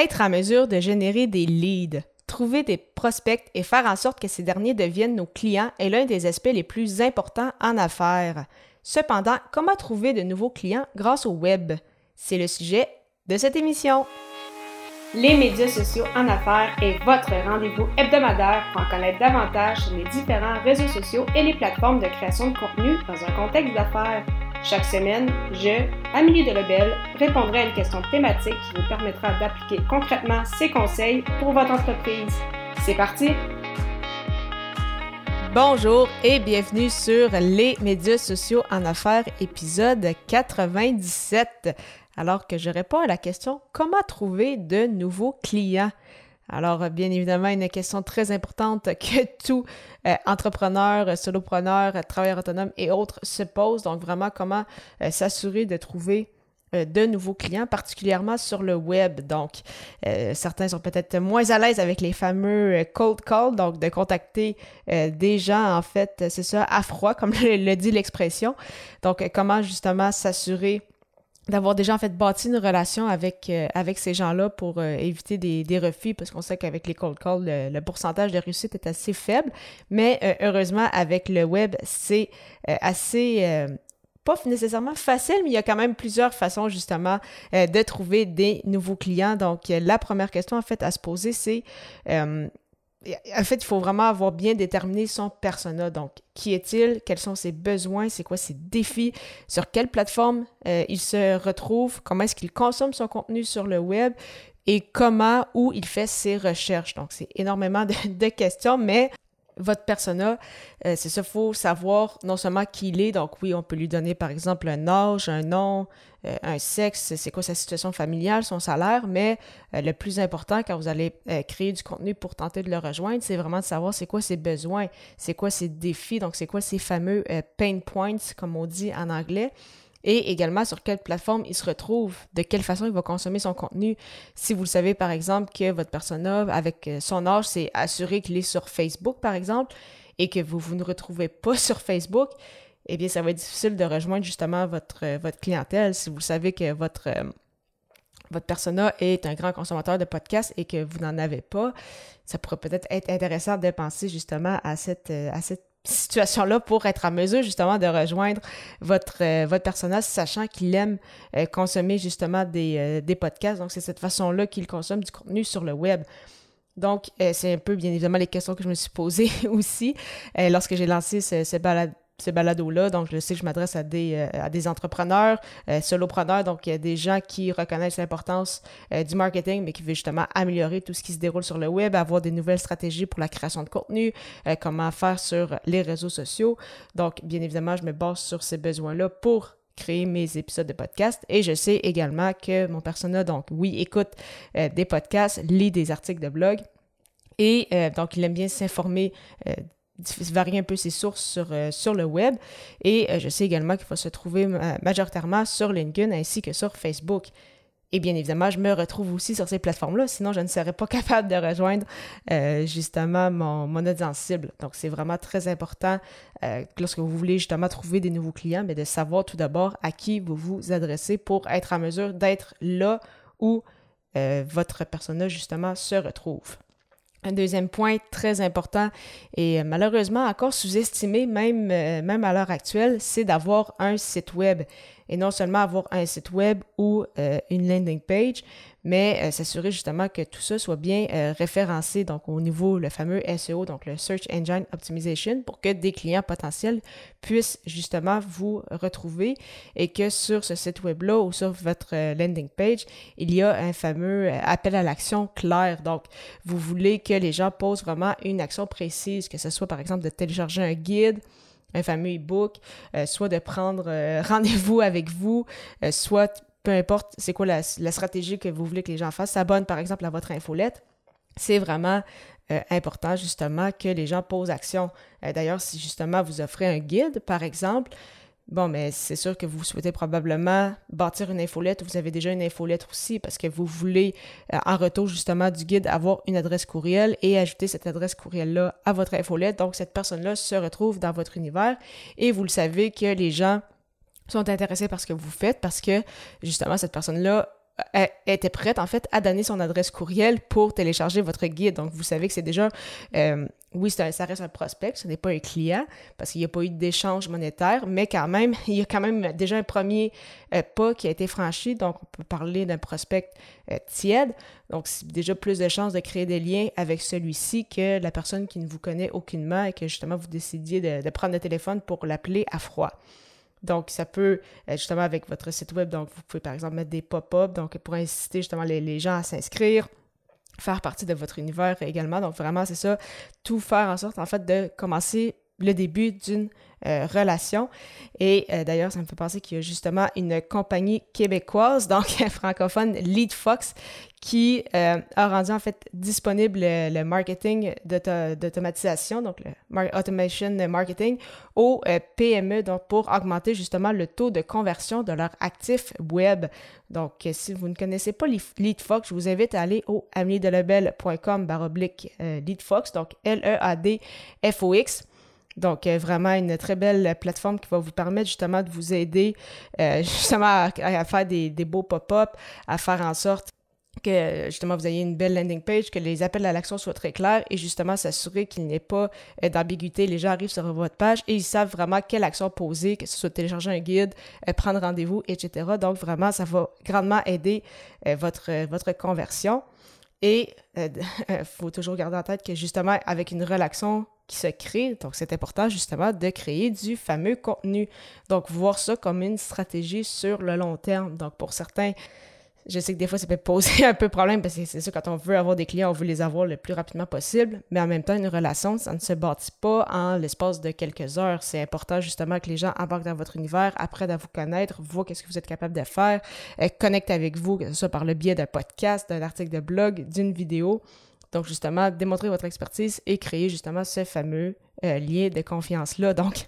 Être en mesure de générer des leads, trouver des prospects et faire en sorte que ces derniers deviennent nos clients est l'un des aspects les plus importants en affaires. Cependant, comment trouver de nouveaux clients grâce au web? C'est le sujet de cette émission. Les médias sociaux en affaires est votre rendez-vous hebdomadaire pour en connaître davantage sur les différents réseaux sociaux et les plateformes de création de contenu dans un contexte d'affaires. Chaque semaine, je, Amélie Delebel, répondrai à une question thématique qui vous permettra d'appliquer concrètement ces conseils pour votre entreprise. C'est parti! Bonjour et bienvenue sur les médias sociaux en affaires, épisode 97. Alors que je réponds à la question comment trouver de nouveaux clients? Alors, bien évidemment, une question très importante que tout euh, entrepreneur, solopreneur, travailleur autonome et autres se pose. Donc, vraiment, comment euh, s'assurer de trouver euh, de nouveaux clients, particulièrement sur le web. Donc, certains sont peut-être moins à l'aise avec les fameux cold calls, donc de contacter des gens, en fait, c'est ça, à froid, comme le dit l'expression. Donc, comment justement s'assurer d'avoir déjà en fait bâti une relation avec, euh, avec ces gens-là pour euh, éviter des, des, refus, parce qu'on sait qu'avec les cold calls, le, pourcentage de réussite est assez faible. Mais euh, heureusement, avec le web, c'est assez pas nécessairement facile, mais il y a quand même plusieurs façons justement de trouver des nouveaux clients. Donc, la première question en fait à se poser, c'est en fait, il faut vraiment avoir bien déterminé son persona. Donc, qui est-il? Quels sont ses besoins? C'est quoi ses défis? Sur quelle plateforme euh, il se retrouve? Comment est-ce qu'il consomme son contenu sur le web? Et comment, où il fait ses recherches? Donc, c'est énormément de, questions, mais votre persona, euh, c'est ça, il faut savoir non seulement qui il est, donc oui, on peut lui donner par exemple un âge, un nom, euh, un sexe, c'est quoi sa situation familiale, son salaire, mais euh, le plus important quand vous allez créer du contenu pour tenter de le rejoindre, c'est vraiment de savoir c'est quoi ses besoins, c'est quoi ses défis, donc c'est quoi ses fameux pain points, comme on dit en anglais et également sur quelle plateforme il se retrouve, de quelle façon il va consommer son contenu. Si vous le savez, par exemple, que votre persona, avec euh, son âge, c'est assuré qu'il est sur Facebook, par exemple, et que vous, vous ne retrouvez pas sur Facebook, eh bien, ça va être difficile de rejoindre justement votre, euh, votre clientèle. Si vous savez que votre, euh, votre persona est un grand consommateur de podcasts et que vous n'en avez pas, ça pourrait peut-être être intéressant de penser justement à cette, à cette situation-là pour être en mesure justement de rejoindre votre, euh, votre personnage, sachant qu'il aime euh, consommer justement des, euh, des podcasts. Donc, c'est cette façon-là qu'il consomme du contenu sur le web. Donc, c'est un peu, bien évidemment, les questions que je me suis posées aussi lorsque j'ai lancé ce, ce balade ce balado-là. Donc, je sais que je m'adresse à des, euh, à des entrepreneurs, euh, solopreneurs, donc des gens qui reconnaissent l'importance euh, du marketing, mais qui veulent justement améliorer tout ce qui se déroule sur le web, avoir des nouvelles stratégies pour la création de contenu, comment faire sur les réseaux sociaux. Donc, bien évidemment, je me base sur ces besoins-là pour créer mes épisodes de podcast. Et je sais également que mon persona, donc oui, écoute des podcasts, lit des articles de blog. Et donc, il aime bien s'informer varier un peu ses sources sur, euh, le web. Et euh, je sais également qu'il faut se trouver majoritairement sur LinkedIn ainsi que sur Facebook. Et bien évidemment, je me retrouve aussi sur ces plateformes-là, sinon je ne serais pas capable de rejoindre euh, justement mon, audience cible. Donc c'est vraiment très important lorsque vous voulez justement trouver des nouveaux clients, mais de savoir tout d'abord à qui vous vous adressez pour être en mesure d'être là où votre personnage justement se retrouve. Un deuxième point très important et euh, malheureusement encore sous-estimé euh, même à l'heure actuelle, c'est d'avoir un site web et non seulement avoir un site web ou euh, une landing page, mais euh, s'assurer justement que tout ça soit bien euh, référencé, donc au niveau le fameux SEO, donc le Search Engine Optimization, pour que des clients potentiels puissent justement vous retrouver et que sur ce site web-là ou sur votre landing page, il y a un fameux appel à l'action clair. Donc, vous voulez que les gens posent vraiment une action précise, que ce soit par exemple de télécharger un guide, un fameux e-book, euh, soit de prendre euh, rendez-vous avec vous, euh, soit peu importe c'est quoi la, stratégie que vous voulez que les gens fassent, s'abonnent par exemple à votre infolette. C'est vraiment important justement que les gens posent action. D'ailleurs, si justement vous offrez un guide, par exemple, Bon, mais c'est sûr que vous souhaitez probablement bâtir une infolette. Vous avez déjà une infolettre aussi parce que vous voulez, euh, en retour justement du guide, avoir une adresse courriel et ajouter cette adresse courriel-là à votre infolette. Donc, cette personne-là se retrouve dans votre univers et vous le savez que les gens sont intéressés par ce que vous faites parce que justement, cette personne-là était prête en fait à donner son adresse courriel pour télécharger votre guide. Donc vous savez que c'est déjà, euh, oui, ça reste un prospect, ce n'est pas un client parce qu'il n'y a pas eu d'échange monétaire, mais quand même, il y a quand même déjà un premier euh, pas qui a été franchi. Donc on peut parler d'un prospect euh, tiède. Donc c'est déjà plus de chances de créer des liens avec celui-ci que la personne qui ne vous connaît aucunement et que justement vous décidiez de, prendre le téléphone pour l'appeler à froid. Donc, ça peut, euh, justement, avec votre site web, donc vous pouvez par exemple mettre des pop-up, donc pour inciter justement les, gens à s'inscrire, faire partie de votre univers également. Donc, vraiment, c'est ça, tout faire en sorte, en fait, de commencer le début d'une euh, relation. Et euh, d'ailleurs, ça me fait penser qu'il y a justement une compagnie québécoise, donc francophone, LeadFox, qui euh, a rendu en fait disponible le, marketing d'automatisation, donc le automation marketing, aux PME, donc pour augmenter justement le taux de conversion de leur actif web. Donc, si vous ne connaissez pas LeadFox, je vous invite à aller au ameliedelebel.com baroblique LeadFox, donc L-E-A-D-F-O-X. Donc, euh, vraiment une très belle plateforme qui va vous permettre justement de vous aider euh, justement à, faire des, beaux pop-up, à faire en sorte que justement vous ayez une belle landing page, que les appels à l'action soient très clairs et justement s'assurer qu'il n'y ait pas euh, d'ambiguïté. Les gens arrivent sur votre page et ils savent vraiment quelle action poser, que ce soit télécharger un guide, prendre rendez-vous, etc. Donc vraiment, ça va grandement aider votre, votre conversion. Et il faut toujours garder en tête que justement, avec une relaxation qui se crée. Donc, c'est important justement de créer du fameux contenu. Donc, voir ça comme une stratégie sur le long terme. Donc, pour certains, je sais que des fois, ça peut poser un peu problème parce que c'est sûr, quand on veut avoir des clients, on veut les avoir le plus rapidement possible. Mais en même temps, une relation, ça ne se bâtit pas en l'espace de quelques heures. C'est important justement que les gens embarquent dans votre univers, apprennent à vous connaître, voient qu'est-ce que vous êtes capable de faire, euh, connectent avec vous, que ce soit par le biais d'un podcast, d'un article de blog, d'une vidéo. Donc, justement, démontrer votre expertise et créer justement ce fameux euh, lien de confiance-là. Donc,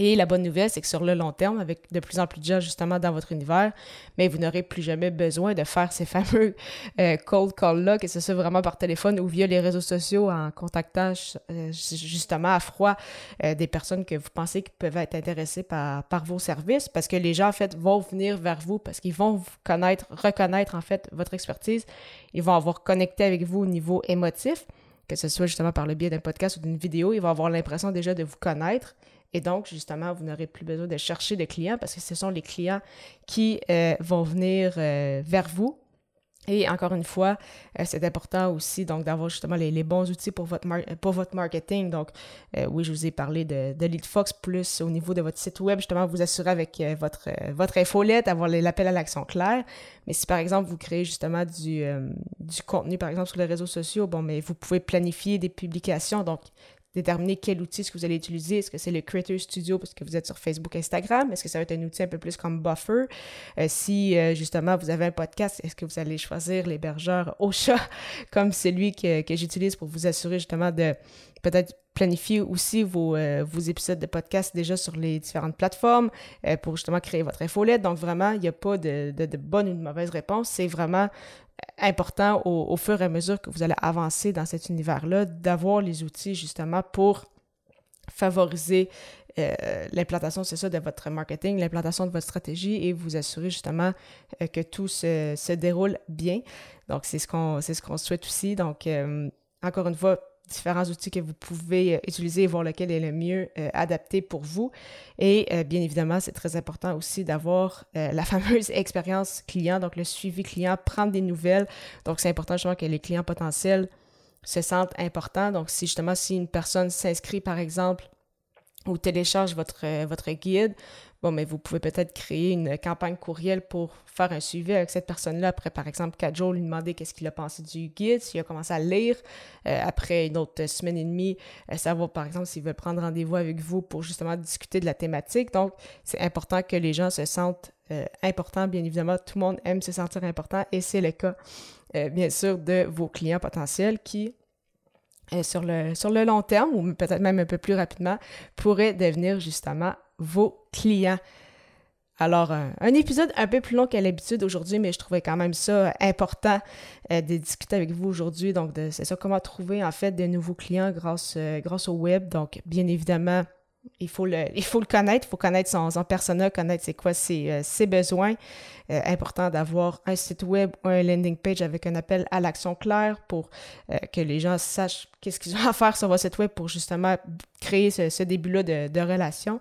et la bonne nouvelle, c'est que sur le long terme, avec de plus en plus de gens justement dans votre univers, mais vous n'aurez plus jamais besoin de faire ces fameux euh, cold calls-là, que ce soit vraiment par téléphone ou via les réseaux sociaux en contactant euh, justement à froid des personnes que vous pensez qui peuvent être intéressées par, par vos services, parce que les gens en fait vont venir vers vous parce qu'ils vont vous connaître, reconnaître en fait votre expertise. Ils vont avoir connecté avec vous au niveau émotif, que ce soit justement par le biais d'un podcast ou d'une vidéo, ils vont avoir l'impression déjà de vous connaître. Et donc, justement, vous n'aurez plus besoin de chercher des clients parce que ce sont les clients qui euh, vont venir euh, vers vous et encore une fois, euh, c'est important aussi donc d'avoir justement les, bons outils pour votre, marketing. Donc, oui, je vous ai parlé de, de LeadFox, plus au niveau de votre site web, justement, vous assurer avec votre, votre infolette, avoir l'appel à l'action clair. Mais si par exemple, vous créez justement du, du contenu, par exemple, sur les réseaux sociaux, bon, mais vous pouvez planifier des publications. Donc, déterminer quel outil est-ce que vous allez utiliser. Est-ce que c'est le Creator Studio parce que vous êtes sur Facebook, Instagram? Est-ce que ça va être un outil un peu plus comme Buffer? Euh, si euh, justement vous avez un podcast, est-ce que vous allez choisir l'hébergeur au chat comme celui que, que j'utilise pour vous assurer justement de peut-être planifier aussi vos, euh, vos, épisodes de podcast déjà sur les différentes plateformes pour justement créer votre infolette? Donc vraiment, il n'y a pas de, de, bonne ou de mauvaise réponse. C'est vraiment important au, fur et à mesure que vous allez avancer dans cet univers-là, d'avoir les outils justement pour favoriser euh, l'implantation, c'est ça, de votre marketing, l'implantation de votre stratégie et vous assurer justement euh, que tout se, déroule bien. Donc, c'est ce qu'on souhaite aussi. Donc, euh, encore une fois, différents outils que vous pouvez euh, utiliser et voir lequel est le mieux euh, adapté pour vous. Et euh, bien évidemment, c'est très important aussi d'avoir la fameuse expérience client, donc le suivi client, prendre des nouvelles. Donc, c'est important justement que les clients potentiels se sentent importants. Donc, si justement, si une personne s'inscrit, par exemple, ou télécharge votre, votre guide, bon, mais vous pouvez peut-être créer une campagne courriel pour faire un suivi avec cette personne-là après, par exemple, quatre jours, lui demander qu'est-ce qu'il a pensé du guide, s'il a commencé à lire. Euh, après une autre semaine et demie, euh, savoir, par exemple, s'il veut prendre rendez-vous avec vous pour justement discuter de la thématique. Donc, c'est important que les gens se sentent euh, importants. Bien évidemment, tout le monde aime se sentir important et c'est le cas, bien sûr, de vos clients potentiels qui sur le, sur le long terme, ou peut-être même un peu plus rapidement, pourraient devenir justement vos clients. Alors, un épisode un peu plus long qu'à l'habitude aujourd'hui, mais je trouvais quand même ça important euh, de discuter avec vous aujourd'hui. Donc, c'est ça, comment trouver en fait de nouveaux clients grâce, euh, grâce au web. Donc, bien évidemment, il faut le, il faut le connaître, il faut connaître son, son persona, connaître c'est quoi ses, euh, ses besoins. Important d'avoir un site web ou un landing page avec un appel à l'action claire pour que les gens sachent qu'est-ce qu'ils ont à faire sur votre site web pour justement créer ce, ce début-là de, de, relation.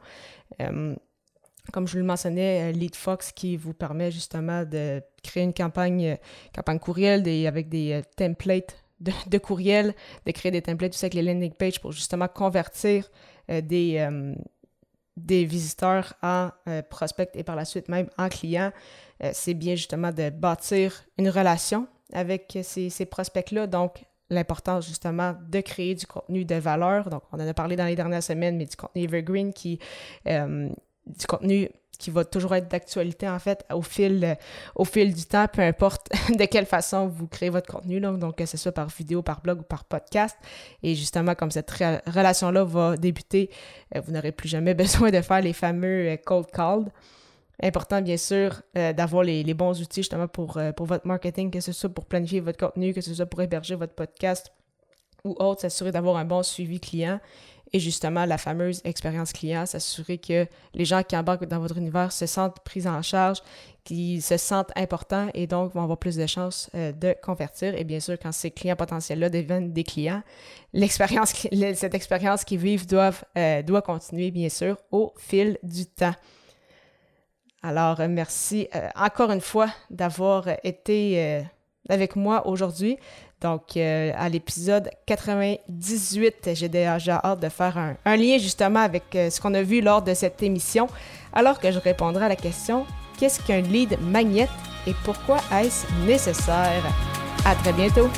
Comme je le mentionnais, LeadFox qui vous permet justement de créer une campagne, campagne courriel avec des templates de, de, courriel, de créer des templates aussi avec les landing pages pour justement convertir euh, des, euh, des visiteurs en euh, prospects et par la suite même en clients. c'est bien justement de bâtir une relation avec ces, ces prospects-là. Donc, l'importance justement de créer du contenu de valeur. Donc, on en a parlé dans les dernières semaines, mais du contenu evergreen qui, du contenu qui va toujours être d'actualité en fait au fil, au fil du temps, peu importe de quelle façon vous créez votre contenu, donc, donc que ce soit par vidéo, par blog ou par podcast. Et justement, comme cette relation-là va débuter, euh, vous n'aurez plus jamais besoin de faire les fameux euh, cold calls. Important, bien sûr, euh, d'avoir les, bons outils justement pour, pour votre marketing, que ce soit pour planifier votre contenu, que ce soit pour héberger votre podcast ou autre, s'assurer d'avoir un bon suivi client et justement la fameuse expérience client, s'assurer que les gens qui embarquent dans votre univers se sentent pris en charge, qu'ils se sentent importants et donc vont avoir plus de chances euh, de convertir. Et bien sûr, quand ces clients potentiels-là deviennent des clients, cette expérience qu'ils vivent euh, doit continuer, bien sûr, au fil du temps. Alors, merci euh, encore une fois d'avoir été avec moi aujourd'hui. Donc, euh, à l'épisode 98, j'ai déjà hâte de faire un, lien justement avec euh, ce qu'on a vu lors de cette émission, alors que je répondrai à la question qu'est-ce qu'un lead magnet et pourquoi est-ce nécessaire? À très bientôt!